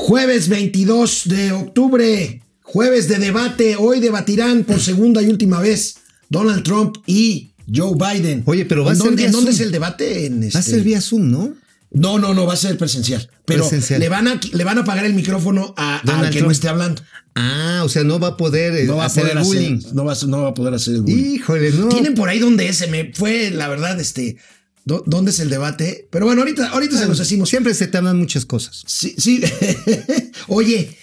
Jueves 22 de octubre, jueves de debate. Hoy debatirán por segunda y última vez Donald Trump y Joe Biden. Oye, pero va a ¿En ser vía en dónde es el debate? En Va a este- ser vía Zoom, ¿no? No, no, no, va a ser presencial. Pero Presencial. Le, van a, le van a apagar el micrófono a, al que Trump. no esté hablando. Ah, o sea, no va a poder eh, No va a hacer poder el bullying. hacer, no va, a- no va a poder hacer el bullying. Híjole, no. Tienen por ahí donde se me fue, la verdad, este, ¿dónde es el debate? Pero bueno, ahorita, ahorita se los decimos. Siempre se tardan muchas cosas. Sí, sí. Oye,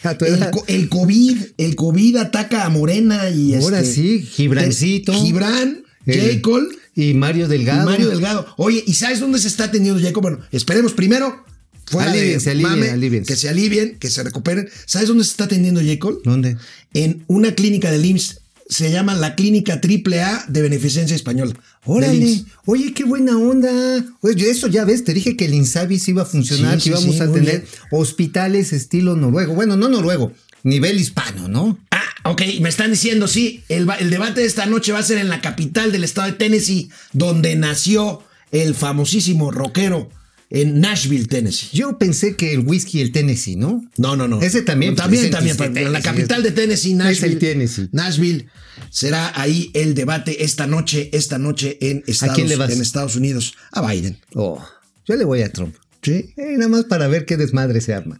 el, COVID, el COVID ataca a Morena y Ahora este, sí, Gibrancito. Gibran, J. Cole Y Mario y Delgado. Mario Delgado. Oye, ¿y sabes dónde se está atendiendo Jacob? Bueno, esperemos primero. Fuera de Alíviense, alívien, mame, alíviense. Que se alivien, que se recuperen. ¿Sabes dónde se está atendiendo Jacob? ¿Dónde? En una clínica del IMSS. Se llama la Clínica AAA de Beneficencia Española. Órale. Oye, qué buena onda. Oye, eso ya ves, te dije que el Insabi iba a funcionar, Sí, que íbamos sí, a tener bien. hospitales estilo noruego. Bueno, no noruego, nivel hispano, ¿no? Ah, ok, me están diciendo, sí, el debate de esta noche va a ser en la capital del estado de Tennessee, donde nació el famosísimo rockero en Nashville, Tennessee. Yo pensé que el whisky el Tennessee, ¿no? No, no, no. Ese también, También, pues, también. pero Tennessee en la es- capital de Tennessee, es Nashville. el Tennessee. Nashville. Será ahí el debate esta noche, esta noche en Estados, quién le vas? en Estados Unidos. A Biden. Oh, yo le voy a Trump. ¿Sí? Eh, nada más para ver qué desmadre se arma.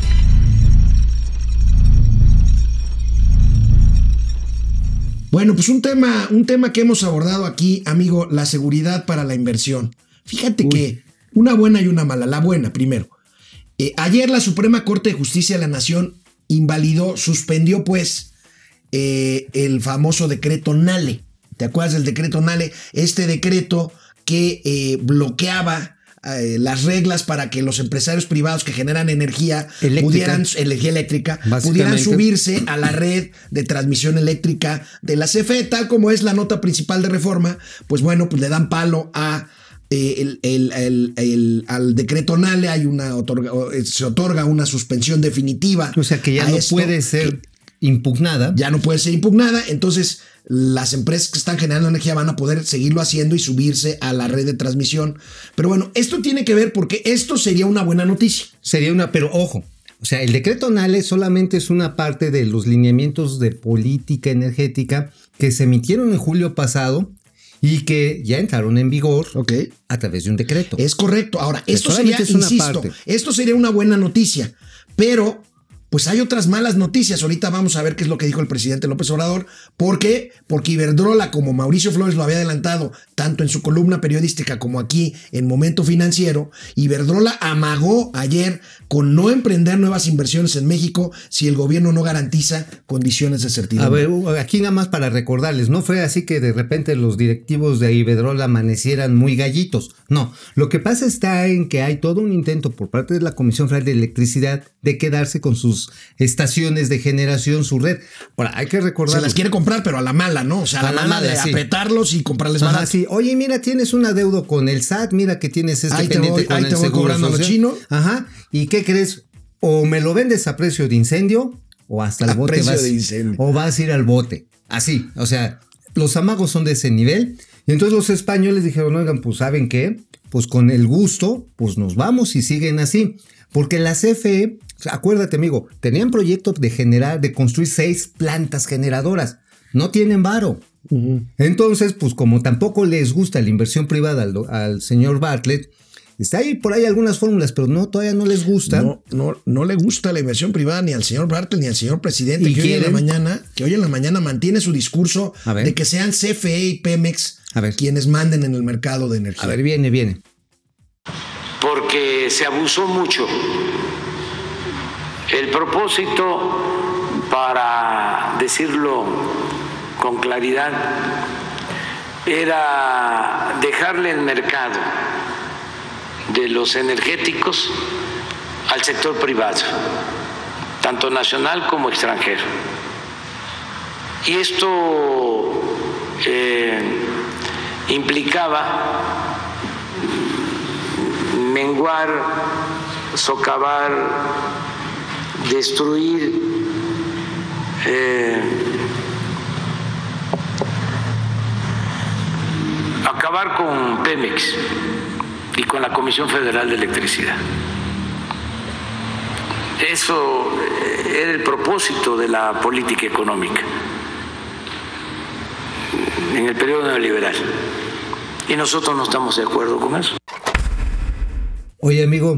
Bueno, pues un tema, un tema que hemos abordado aquí, amigo, la seguridad para la inversión. Fíjate que una buena y una mala. La buena, primero. Eh, ayer la Suprema Corte de Justicia de la Nación invalidó, suspendió pues eh, el famoso decreto Nale. ¿Te acuerdas del decreto Nale? Este decreto que eh, bloqueaba eh, las reglas para que los empresarios privados que generan energía Eléctrica. pudieran, energía eléctrica, pudieran subirse a la red de transmisión eléctrica de la CFE, tal como es la nota principal de reforma, pues bueno, pues le dan palo a eh, el, el- el- el- al decreto NALE, hay una otorga- eh, se otorga una suspensión definitiva. O sea que ya no esto, puede ser impugnada. ya no puede ser impugnada, entonces las empresas que están generando energía van a poder seguirlo haciendo y subirse a la red de transmisión. Pero bueno, esto tiene que ver porque esto sería una buena noticia. Sería una, pero ojo, o sea, el decreto NALE solamente es una parte de los lineamientos de política energética que se emitieron en julio pasado y que ya entraron en vigor Ok. a través de un decreto. Es correcto. Ahora, esto sería, solamente es una insisto, parte. esto sería una buena noticia, pero pues hay otras malas noticias. Ahorita vamos a ver qué es lo que dijo el presidente López Obrador. ¿Por qué? Porque Iberdrola, como Mauricio Flores lo había adelantado, tanto en su columna periodística como aquí en Momento Financiero, Iberdrola amagó ayer con no emprender nuevas inversiones en México si el gobierno no garantiza condiciones de A certidumbre. ver, aquí nada más para recordarles, no fue así que de repente los directivos de Iberdrola amanecieran muy gallitos. No, lo que pasa está en que hay todo un intento por parte de la Comisión Federal de Electricidad de quedarse con sus estaciones de generación, su red. Ahora, hay que recordar... Se las quiere comprar, pero a la mala, ¿no? O sea, a la, A la mala, mala, de sí. apretarlos y comprarles barato. sí. Oye, mira, tienes un adeudo con el SAT, mira que tienes este Ahí te pendiente voy- con ahí el te voy seguro cobrando a lo social. chino. Ajá. ¿Y qué crees? O me lo vendes a precio de incendio o hasta el A bote precio vas de incendio. o vas a ir al bote. Así, o sea, los amagos son de ese nivel. Y entonces los españoles dijeron, oigan, pues ¿saben qué? Pues con el gusto, pues nos vamos y siguen así. Porque la CFE, acuérdate amigo, tenían proyecto de generar, de construir seis plantas generadoras. No tienen varo. Entonces, pues como tampoco les gusta la inversión privada al, señor Bartlett, está ahí por ahí algunas fórmulas, pero no, todavía no les gusta. No, no, no le gusta la inversión privada ni al señor Bartlett ni al señor presidente ¿Y que hoy en la mañana, que hoy en la mañana mantiene su discurso A ver. de que sean CFE y Pemex A ver. quienes manden en el mercado de energía. A ver, viene, viene. porque se abusó mucho. El propósito, para decirlo con claridad, era dejarle el mercado de los energéticos al sector privado, tanto nacional como extranjero. Y esto eh, implicaba menguar, socavar, destruir eh, acabar con Pemex y con la Comisión Federal de Electricidad. Eso eh, era el propósito de la política económica en el periodo neoliberal. Y nosotros no estamos de acuerdo con eso. Oye, amigo,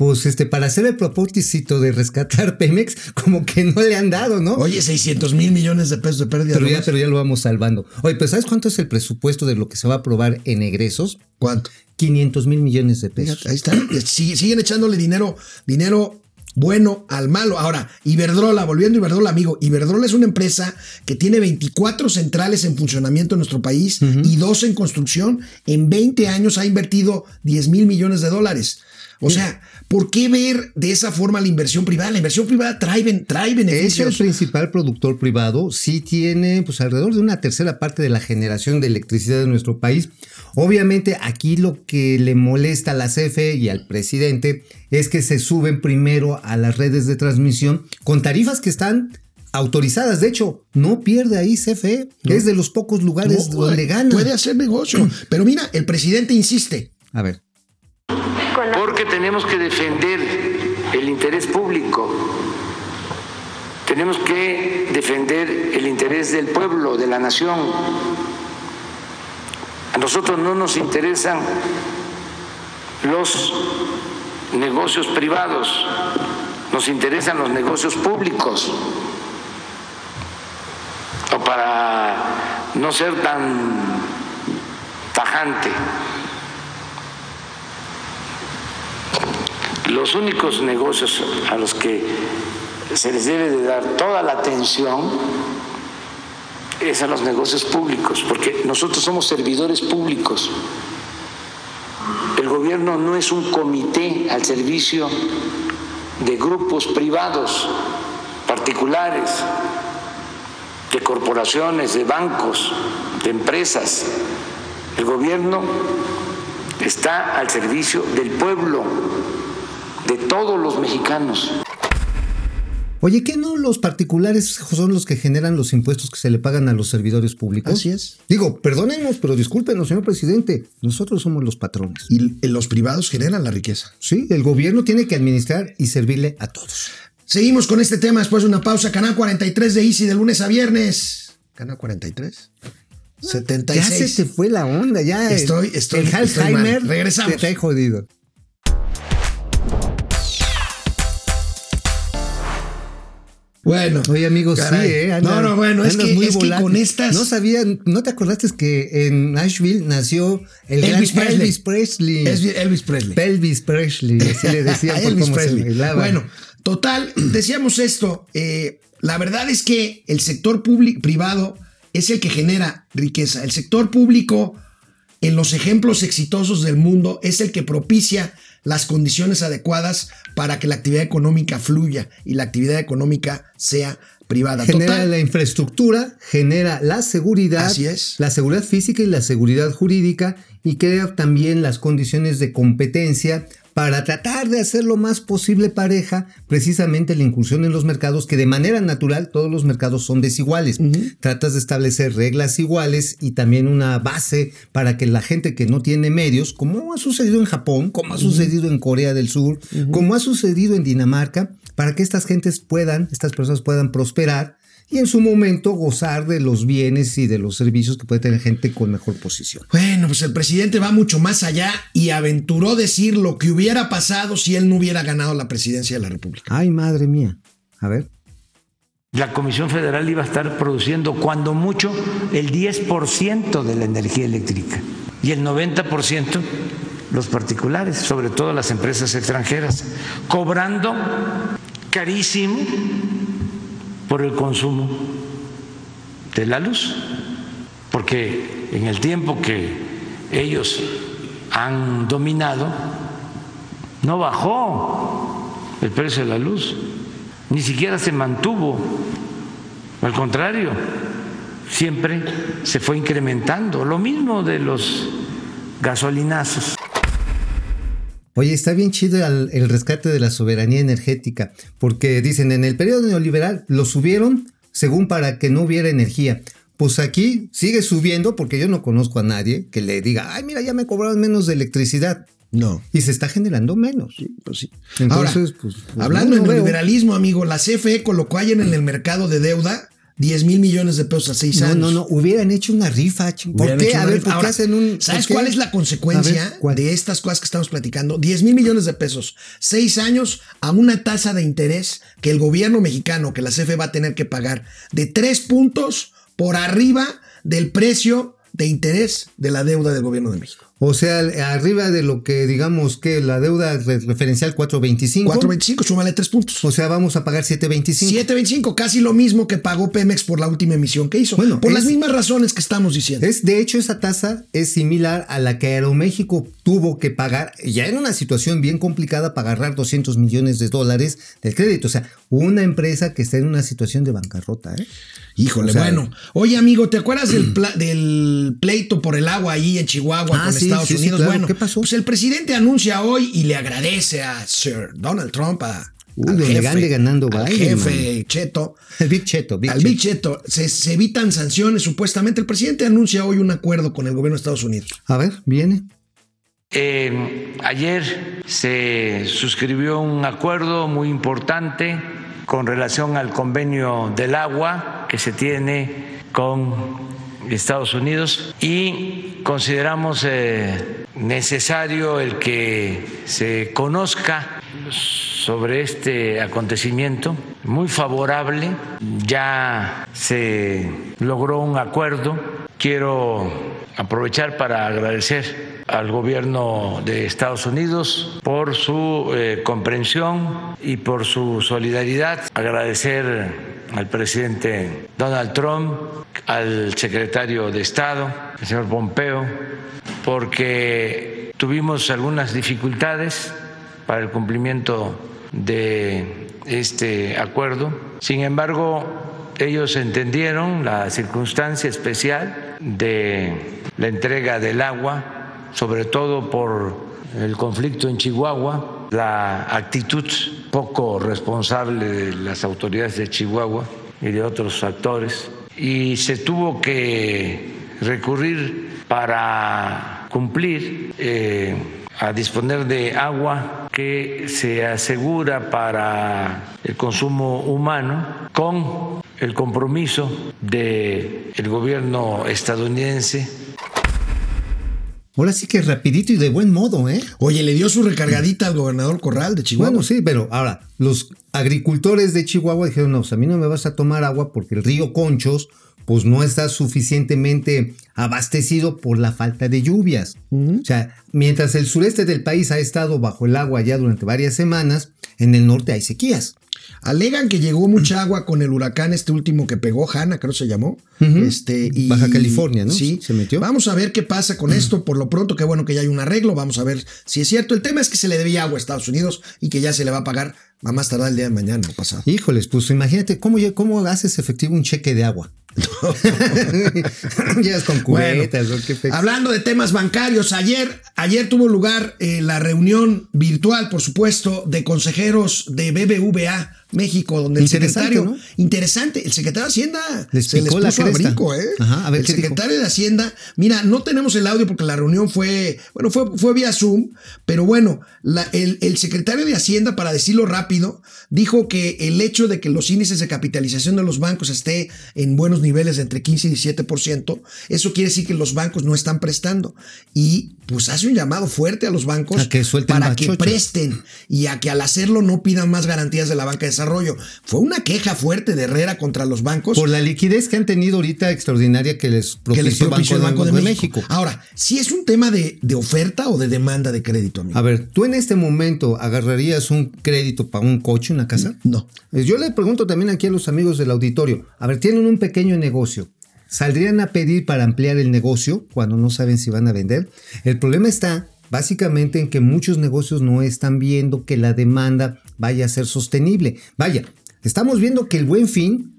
pues este, para hacer el propósito de rescatar Pemex, como que no le han dado, ¿no? Oye, 600 mil millones de pesos de pérdida. pero, ya, pero ya lo vamos salvando. Oye, pero ¿sabes cuánto es el presupuesto de lo que se va a aprobar en egresos? ¿Cuánto? 500 mil millones de pesos. Ahí está. Sí- siguen echándole dinero, dinero bueno al malo. Ahora, Iberdrola, volviendo a Iberdrola, amigo, Iberdrola es una empresa que tiene 24 centrales en funcionamiento en nuestro país y dos en construcción. En 20 años ha invertido 10 mil millones de dólares. O sea, ¿por qué ver de esa forma la inversión privada? La inversión privada trae, trae Es el beneficios. principal productor privado, sí tiene pues alrededor de una tercera parte de la generación de electricidad de nuestro país. Obviamente aquí lo que le molesta a la CFE y al presidente es que se suben primero a las redes de transmisión con tarifas que están autorizadas. De hecho, no pierde ahí CFE, es de los pocos lugares No, donde gana. Puede hacer negocio. Pero mira, el presidente insiste. A ver. Porque tenemos que defender el interés público. Tenemos que defender el interés del pueblo, de la nación. A nosotros no nos interesan los negocios privados, nos interesan los negocios públicos. O para no ser tan tajante. Los únicos negocios a los que se les debe de dar toda la atención es a los negocios públicos, porque nosotros somos servidores públicos. El gobierno no es un comité al servicio de grupos privados, particulares, de corporaciones, de bancos, de empresas. El gobierno está al servicio del pueblo, de todos los mexicanos. Oye, ¿qué no los particulares son los que generan los impuestos que se le pagan a los servidores públicos? Así es. Digo, perdónenos, pero discúlpenos, señor presidente. Nosotros somos los patrones. Y los privados generan la riqueza. Sí, el gobierno tiene que administrar y servirle a todos. Seguimos con este tema después de una pausa. Canal 43 de Easy de lunes a viernes. Canal 43. Ya 76. se te fue la onda, ya. Estoy- estoy- El estoy Alzheimer mal. Regresamos. te jodido. Bueno. Oye, amigos, Caray. sí, ¿eh? no, no, bueno, es que, muy es que con estas. No sabía, ¿no te acordaste que en Nashville nació el Elvis gran Presley. Elvis Presley? Es Elvis Presley. Elvis Presley, así le decían por Elvis cómo se Presley. bailaba. Bueno, total, decíamos esto. eh, la verdad es que el sector público privado es el que genera riqueza. El sector público, en los ejemplos exitosos del mundo, es el que propicia las condiciones adecuadas para que la actividad económica fluya y la actividad económica sea privada. genera Total, la infraestructura, genera la seguridad, Así es. la seguridad física y la seguridad jurídica y crea también las condiciones de competencia para tratar de hacer lo más posible pareja precisamente la incursión en los mercados que de manera natural todos los mercados son desiguales. Tratas de establecer reglas iguales y también una base para que la gente que no tiene medios, como ha sucedido en Japón, como ha sucedido en Corea del Sur, como ha sucedido en Dinamarca, para que estas gentes puedan, estas personas puedan prosperar y en su momento gozar de los bienes y de los servicios que puede tener gente con mejor posición. Bueno, pues el presidente va mucho más allá y aventuró decir lo que hubiera pasado si él no hubiera ganado la presidencia de la República. Ay, madre mía. A ver. La Comisión Federal iba a estar produciendo cuando mucho el 10% de la energía eléctrica y el 90% los particulares, sobre todo las empresas extranjeras, cobrando carísimo por el consumo de la luz, porque en el tiempo que ellos han dominado, no bajó el precio de la luz, ni siquiera se mantuvo, al contrario, siempre se fue incrementando. Lo mismo de los gasolinazos. Oye, está bien chido el, el rescate de la soberanía energética, porque dicen en el periodo neoliberal lo subieron según para que no hubiera energía. Pues aquí sigue subiendo porque yo no conozco a nadie que le diga, ay, mira, ya me cobraron menos de electricidad. No. Y se está generando menos. Pues sí. Entonces, Ahora, pues, pues, hablando no de lo veo. liberalismo, amigo, la CFE colocó ayer en el mercado de deuda 10 mil millones de pesos a seis No, años. no, no, hubieran hecho una rifa. ¿Por qué? A ver, rifa. ¿por qué Ahora, hacen un. ¿Sabes cuál es la consecuencia de estas cosas que estamos platicando? 10 mil millones de pesos, seis años a una tasa de interés que el gobierno mexicano, que la CFE va a tener que pagar de tres puntos por arriba del precio de interés de la deuda del gobierno de México. O sea, arriba de lo que digamos que la deuda re- referencial 425. 4.25, súmale tres puntos. O sea, vamos a pagar 725. 7.25, casi lo mismo que pagó Pemex por la última emisión que hizo. Bueno, por es- las mismas razones que estamos diciendo. Es, de hecho, esa tasa es similar a la que Aeroméxico tuvo que pagar, ya en una situación bien complicada, para agarrar 200 millones de dólares del crédito. O sea, una empresa que está en una situación de bancarrota. ¿eh? Híjole, O sea, bueno. Oye, amigo, ¿te acuerdas del, pla- del pleito por el agua ahí en Chihuahua Ah, con sí, Estados sí, sí, Unidos? claro. Bueno, ¿Qué pasó? Pues el presidente anuncia hoy y le agradece a Sir Donald Trump, a, Uy, al ande ganando al Biden, jefe Cheto, El Big Cheto, Big al Cheto. Big Cheto. Se, se evitan sanciones, supuestamente. El presidente anuncia hoy un acuerdo con el gobierno de Estados Unidos. A ver, viene. Eh, ayer se suscribió un acuerdo muy importante con relación al convenio del agua que se tiene con Estados Unidos y consideramos eh, necesario el que se conozca sobre este acontecimiento, muy favorable, ya se logró un acuerdo, quiero aprovechar para agradecer al gobierno de Estados Unidos por su eh, comprensión y por su solidaridad, agradecer al presidente Donald Trump, al secretario de Estado, el señor Pompeo, porque tuvimos algunas dificultades para el cumplimiento de este acuerdo. Sin embargo, ellos entendieron la circunstancia especial de la entrega del agua, sobre todo por el conflicto en Chihuahua, la actitud poco responsable de las autoridades de Chihuahua y de otros actores, y se tuvo que recurrir para cumplir eh, a disponer de agua que se asegura para el consumo humano con el compromiso del el gobierno estadounidense Ahora sí que rapidito y de buen modo, ¿eh? Oye, le dio su recargadita al gobernador Corral de Chihuahua. Bueno, sí, pero ahora, los agricultores de Chihuahua dijeron, no, pues a mí no me vas a tomar agua porque el río Conchos, pues no está suficientemente abastecido por la falta de lluvias. O sea, mientras el sureste del país ha estado bajo el agua ya durante varias semanas, en el norte hay sequías. Alegan que llegó mucha agua con el huracán este último que pegó, Hanna, creo se llamó. este, y, Baja California, ¿no? Sí. Se metió. Vamos a ver qué pasa con esto. Por lo pronto, qué bueno que ya hay un arreglo. Vamos a ver si es cierto. El tema es que se le debía agua a Estados Unidos y que ya se le va a pagar a más tardar el día de mañana o pasado. Híjoles, pues imagínate cómo, cómo haces efectivo un cheque de agua. Llegas con cubetas, ¿o qué fe- Hablando de temas bancarios, ayer, ayer tuvo lugar eh, la reunión virtual, por supuesto, de consejeros de BBVA México, donde el secretario, ¿no? interesante, el secretario de Hacienda Les se les la puso cresta. brinco, ¿eh? Ajá, a ver, el ¿qué dijo? secretario de Hacienda, mira, no tenemos el audio porque la reunión fue, bueno, fue, fue vía Zoom, pero bueno, la- el, el secretario de Hacienda, para decirlo rápido, dijo que el hecho de que los índices de capitalización de los bancos esté en buenos niveles de entre 15 y 17%, eso quiere decir que los bancos no están prestando. Y pues hace un llamado fuerte a los bancos A que suelten para que presten y a que al hacerlo no pidan más garantías de la banca de desarrollo. Fue una queja fuerte de Herrera contra los bancos Por la liquidez que han tenido ahorita extraordinaria que les que propició, les propició el Banco de, de México. Ahora, si es un tema de, de oferta o de demanda de crédito, amigo. A ver, ¿tú en este momento agarrarías un crédito para un coche, una casa? No. Eh, Yo le pregunto también aquí a los amigos del auditorio, a ver, tienen un pequeño negocio, ¿saldrían a pedir para ampliar el negocio cuando no saben si van a vender? El problema está básicamente en que muchos negocios no están viendo que la demanda vaya a ser sostenible. Vaya, estamos viendo que el buen fin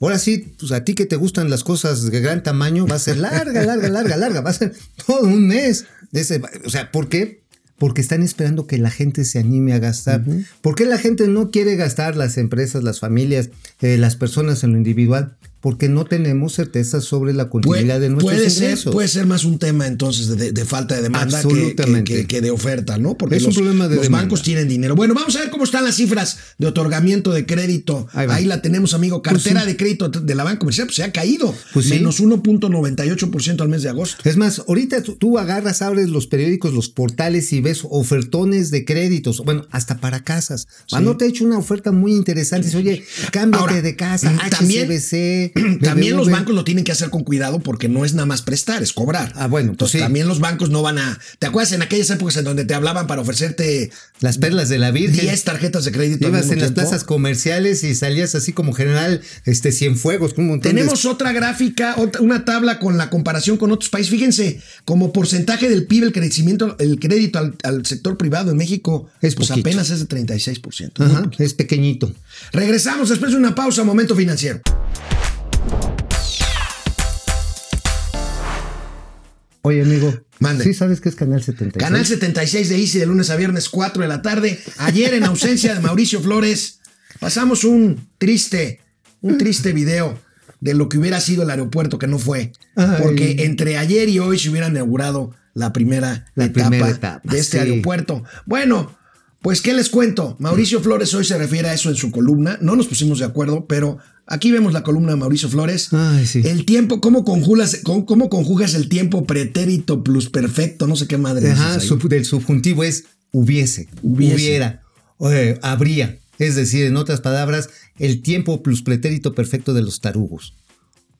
Ahora sí, pues a ti que te gustan las cosas de gran tamaño, va a ser larga, larga, larga, larga. Va a ser todo un mes. ese- o sea, ¿por qué? Porque están esperando que la gente se anime a gastar. ¿Por qué la gente no quiere gastar? Las empresas, las familias, eh, las personas en lo individual. Porque no tenemos certeza sobre la continuidad de nuestros puede ser, puede ser más un tema entonces de, de falta de demanda que- de oferta, ¿no? Porque Es un los, problema de los demanda. bancos tienen dinero. Bueno, vamos a ver cómo están las cifras de otorgamiento de crédito. Ahí la tenemos, amigo. Cartera Pues sí. de crédito de la banca comercial pues, se ha caído. Pues sí. menos 1.98% al mes de agosto. Es más, ahorita tú, tú agarras, abres los periódicos, los portales y ves ofertones de créditos, bueno, hasta para casas. No te he hecho una oferta muy interesante. Dice, Oye, cámbiate Ahora, de casa, mm, también- HCBC. También los bancos lo tienen que hacer con cuidado porque no es nada más prestar, es cobrar. Ah, bueno, pues Entonces sí. también los bancos no van a. ¿Te acuerdas en aquellas épocas en donde te hablaban para ofrecerte Las perlas de la Virgen. 10 tarjetas de crédito? Ibas en las plazas comerciales y salías así como general este Cienfuegos con un montón de- Tenemos otra gráfica, otra- una tabla con la comparación con otros países. Fíjense, como porcentaje del PIB, el crecimiento, el crédito al, al sector privado en México Es pues poquito. apenas es de 36%. Ajá, es pequeñito. Regresamos después de una pausa, momento financiero. Oye, amigo. Mande. ¿Sí sabes qué es Canal 76? Canal 76 de Easy de lunes a viernes 4 de la tarde. Ayer en ausencia de Mauricio Flores pasamos un triste, un triste video de lo que hubiera sido el aeropuerto que no fue. Ay. Porque entre ayer y hoy se hubiera inaugurado la primera, La etapa, primera etapa, de este sí. aeropuerto. Bueno, pues ¿qué les cuento? Mauricio Flores hoy se refiere a eso en su columna. No nos pusimos de acuerdo, pero aquí vemos la columna de Mauricio Flores. Ay, sí. El tiempo, ¿cómo conjugas, cómo, cómo conjugas el tiempo pretérito plus perfecto? No sé qué madre Ajá, ahí. sub- del subjuntivo es hubiese, Hubiese. hubiera, eh, habría. Es decir, en otras palabras, el tiempo plus pretérito perfecto de los tarugos.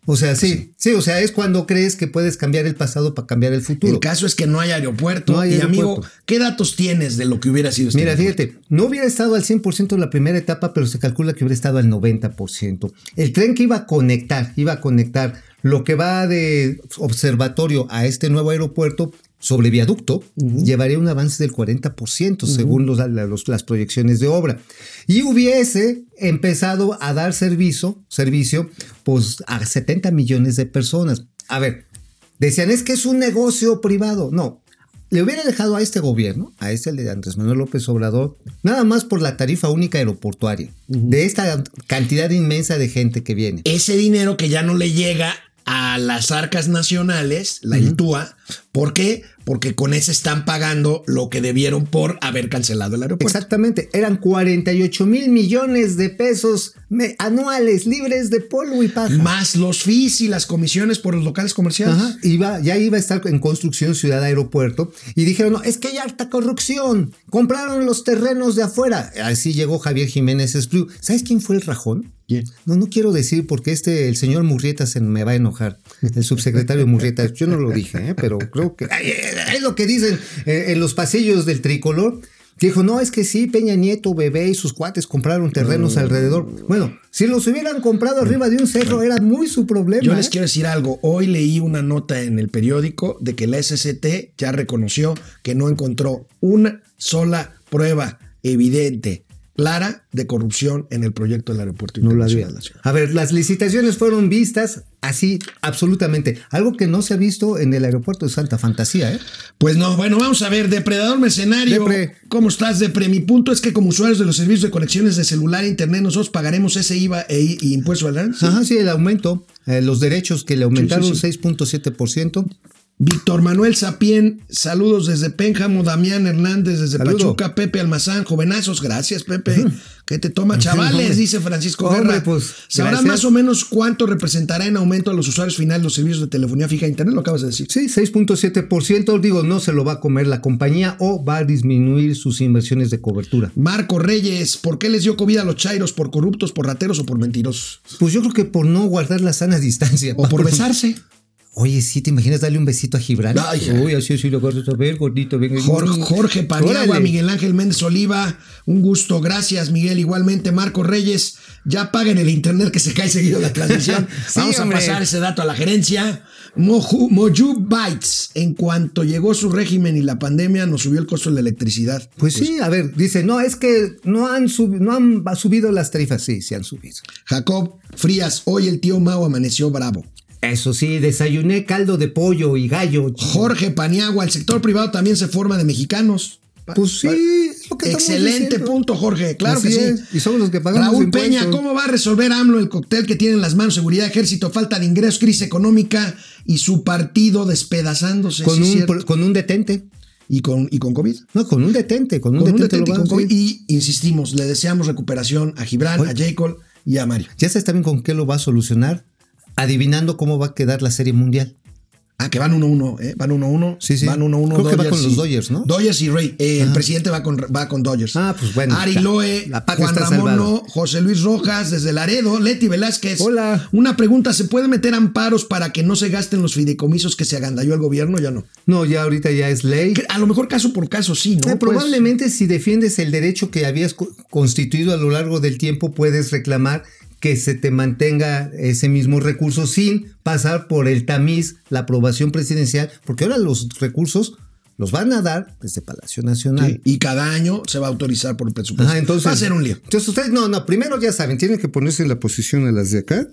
O sea, sí, sí, o sea, es cuando crees que puedes cambiar el pasado para cambiar el futuro. El caso es que no hay aeropuerto. No hay y amigo. ¿qué datos tienes de lo que hubiera sido este Mira, aeropuerto? fíjate, no hubiera estado al 100% en la primera etapa, pero se calcula que hubiera estado al 90%. El tren que iba a conectar, iba a conectar lo que va de observatorio a este nuevo aeropuerto sobre viaducto, llevaría un avance del 40% según los- la- los- las proyecciones de obra. Y hubiese empezado a dar servicio, servicio pues, a 70 millones de personas. A ver, decían, es que es un negocio privado. No, le hubiera dejado a este gobierno, a este de Andrés Manuel López Obrador, nada más por la tarifa única aeroportuaria, de esta cantidad inmensa de gente que viene. Ese dinero que ya no le llega a las arcas nacionales, la ILTUA, ¿por qué? Porque con ese están pagando lo que debieron por haber cancelado el aeropuerto. Exactamente, eran 48 mil millones de pesos anuales libres de polvo y paja. Más los fees y las comisiones por los locales comerciales. Ajá, iba, ya iba a estar en construcción Ciudad Aeropuerto y dijeron, no, es que hay harta corrupción, compraron los terrenos de afuera. Así llegó Javier Jiménez Espriu. ¿Sabes quién fue el rajón? No, no quiero decir porque este, el señor Murrieta se me va a enojar. El subsecretario Murrieta, yo no lo dije, ¿eh? pero creo que es lo que dicen eh, en los pasillos del tricolor. Que dijo, no, es que sí, Peña Nieto, Bebé y sus cuates compraron terrenos alrededor. Bueno, si los hubieran comprado arriba de un cerro, era muy su problema. Yo les ¿eh? quiero decir algo. Hoy leí una nota en el periódico de que la SCT ya reconoció que no encontró una sola prueba evidente, clara, de corrupción en el proyecto del aeropuerto No internacional de la. A ver, las licitaciones fueron vistas así, absolutamente. Algo que no se ha visto en el aeropuerto de Santa Fantasía, ¿eh? Pues no, bueno, vamos a ver, depredador mercenario. Depre. ¿Cómo estás, Depre? Mi punto es que como usuarios de los servicios de conexiones de celular e internet, nosotros pagaremos ese IVA e, y impuesto al ¿sí? Ajá, sí, el aumento, eh, los derechos que le aumentaron sí. 6.7%. Víctor Manuel Sapien, saludos desde Pénjamo, Damián Hernández desde Saludo. Pachuca, Pepe Almazán, jovenazos, gracias Pepe, que te toma chavales, Hombre. dice Francisco Hombre, Guerra. pues, ¿Sabrán gracias. más o menos cuánto representará en aumento a los usuarios finales los servicios de telefonía fija e internet? Lo acabas de decir. Sí, 6.7%, digo, no se lo va a comer la compañía o va a disminuir sus inversiones de cobertura. Marco Reyes, ¿por qué les dio COVID a los chairos? ¿Por corruptos, por rateros o por mentirosos? Pues yo creo que por no guardar la sana distancia. ¿O por besarse? Oye, sí, ¿te imaginas darle un besito a ya. Uy, así, así lo cortas a ver, gordito, venga. Jorge, Jorge Paniagua. Miguel Ángel Méndez Oliva, un gusto, gracias Miguel, igualmente Marco Reyes, ya paguen el internet que se cae seguido la transmisión, Sí, vamos a pasar ese dato a la gerencia, Moju, Moju Bytes, en cuanto llegó su régimen y la pandemia nos subió el costo de la electricidad. Pues sí, a ver, dice, no, es que no han, sub- no han subido las tarifas. Sí, sí han subido. Jacob Frías, hoy el tío Mau amaneció bravo. Eso sí, desayuné caldo de pollo y gallo. Jorge Paniagua, el sector privado también se forma de mexicanos. Pues sí, es lo que Excelente punto, Jorge. Claro Así que sí. es, y somos los que pagamos Raúl impuestos. Peña, ¿cómo va a resolver AMLO el cóctel que tiene en las manos? Seguridad, ejército, falta de ingresos, crisis económica y su partido despedazándose. Con, sí, un, con un detente. y, con, y con COVID. No, con un detente, con un Con un detente. y con COVID. Y insistimos, le deseamos recuperación a Gibran, Oye. a Jacob y a Mario. ¿Ya sabes también con qué lo va a solucionar? Adivinando cómo va a quedar la serie mundial. Ah, que van 1-1, ¿eh? Van 1-1. Sí, sí. Van 1-1. Creo que va con los Dodgers, ¿no? Dodgers y Rey. Eh, el presidente va con, va con Dodgers. Ah, pues bueno, Ari. Loe, La Juan Ramón. No, José Luis Rojas, desde Laredo, Leti Velázquez. Hola. Una pregunta: ¿se puede meter amparos para que no se gasten los fideicomisos que se agandalló el gobierno? Ya no. No, ya ahorita ya es ley. A lo mejor caso por caso sí, ¿no? Eh, Pues, probablemente si defiendes el derecho que habías co- constituido a lo largo del tiempo, puedes reclamar que se te mantenga ese mismo recurso sin pasar por el tamiz, la aprobación presidencial, porque ahora los recursos los van a dar desde Palacio Nacional. sí, y cada año se va a autorizar por el presupuesto. Ajá, entonces, va a ser un lío. Entonces ustedes, no, no, primero ya saben, tienen que ponerse en la posición de las de acá.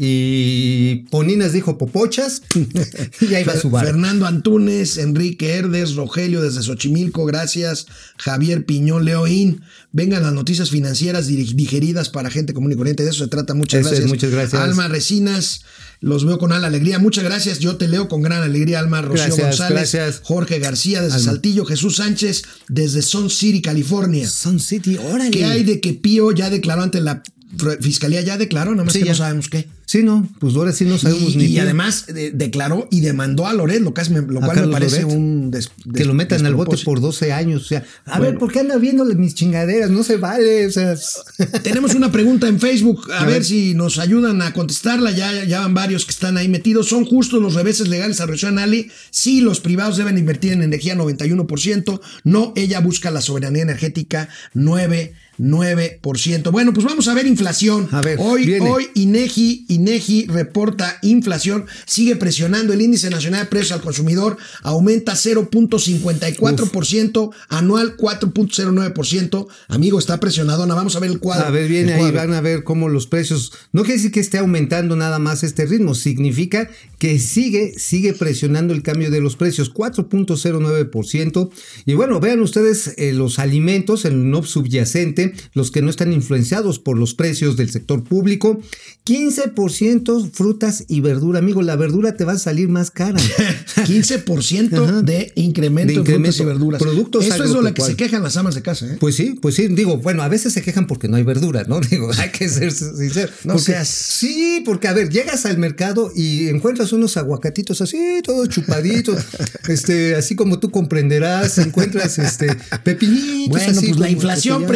Y Poninas dijo popochas y ahí va su bar. Fernando Antunes, Enrique Herdes, Rogelio desde Xochimilco, gracias. Javier Piñón, Leoín. Vengan las noticias financieras digeridas para gente común y corriente. De eso se trata. Muchas Eso es, gracias. muchas gracias. Alma Resinas, los veo con ala alegría. Muchas gracias. Yo te leo con gran alegría, Alma. Rocío Gracias, González, gracias. Jorge García desde Saltillo, Jesús Sánchez desde Sun City, California. Sun City, órale. ¿Qué hay de que Pío ya declaró ante la fiscalía? Ya declaró, nada más Sí, que ya. no sabemos qué. Sí, no, pues ahora sí no sabemos Y, ni y qué. además eh, declaró y demandó a Loret, lo, que es- lo cual me parece Loret. un des- que lo metan al bote por 12 años. O sea, a Bueno. ver, ¿por qué anda viendo mis chingaderas? No se vale. O sea, Tenemos una pregunta en Facebook, a, A ver, ver. si nos ayudan a contestarla. Ya, ya van varios que están ahí metidos. ¿Son justos los reveses legales a Rocío Ali? Sí, los privados deben invertir en energía 91%. No, ella busca la soberanía energética 9%. 9%. Bueno, pues vamos a ver inflación. A ver, hoy, viene. hoy INEGI, INEGI reporta inflación, sigue presionando el índice nacional de precios al consumidor, aumenta 0.54%, anual 4.09%. Amigo, está presionadona. Vamos a ver el cuadro. a ver, viene ahí, van a ver cómo los precios. No quiere decir que esté aumentando nada más este ritmo, significa que sigue, sigue presionando el cambio de los precios, 4.09%. Y bueno, vean ustedes eh, los alimentos, el no subyacente, los que no están influenciados por los precios del sector público, 15% frutas y verdura. Amigo, la verdura te va a salir más cara. 15% Ajá. de incremento De en frutas y incremento. verduras. Productos Eso es lo que se quejan las amas de casa. ¿eh? Pues sí, pues sí, digo, bueno, a veces se quejan porque no hay verdura, ¿no? Digo, hay que ser sinceros. No Porque- seas- Sí, porque a ver, llegas al mercado y encuentras unos aguacatitos así, todos chupaditos, este, así como tú comprenderás, encuentras este pepinitos. Bueno, así pues la inflación que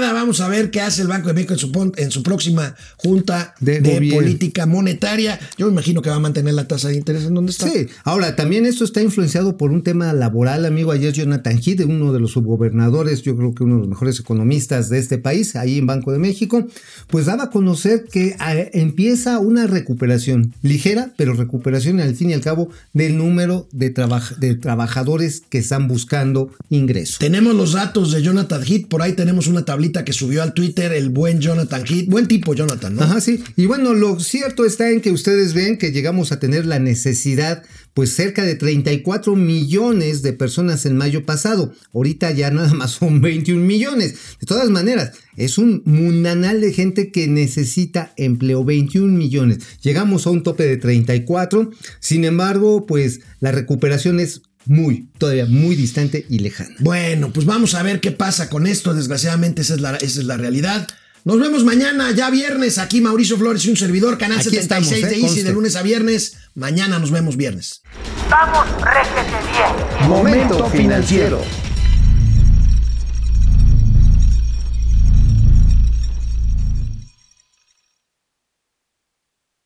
Vamos a ver qué hace el Banco de México en su, pon- en su próxima junta de, política monetaria. Yo me imagino que va a mantener la tasa de interés en donde está. Sí, ahora también esto está influenciado por un tema laboral, amigo. Ayer Jonathan Heath, uno de los subgobernadores, yo creo que uno de los mejores economistas de este país, ahí en Banco de México, pues daba a conocer que ah, empieza una recuperación ligera, pero recuperación al fin y al cabo del número de, de trabajadores que están buscando ingreso. Tenemos los datos de Jonathan Heath. Por ahí tenemos una que subió al Twitter el buen Jonathan Heath. Buen tipo, Jonathan, ¿no? Ajá, sí. Y bueno, lo cierto está en que ustedes ven que llegamos a tener la necesidad, pues cerca de 34 millones de personas en mayo pasado. Ahorita ya nada más son 21 millones. De todas maneras, es un mundanal de gente que necesita empleo, 21 millones. Llegamos a un tope de 34. Sin embargo, pues la recuperación es muy, todavía muy distante y lejana. Bueno, pues vamos a ver qué pasa con esto. Desgraciadamente, esa es la, esa es la realidad. Nos vemos mañana, ya viernes. Aquí Mauricio Flores y un servidor, Canal Aquí 76 estamos, ¿eh? de Easy, de lunes a viernes. Mañana nos vemos viernes. Vamos, réjete bien. Momento financiero.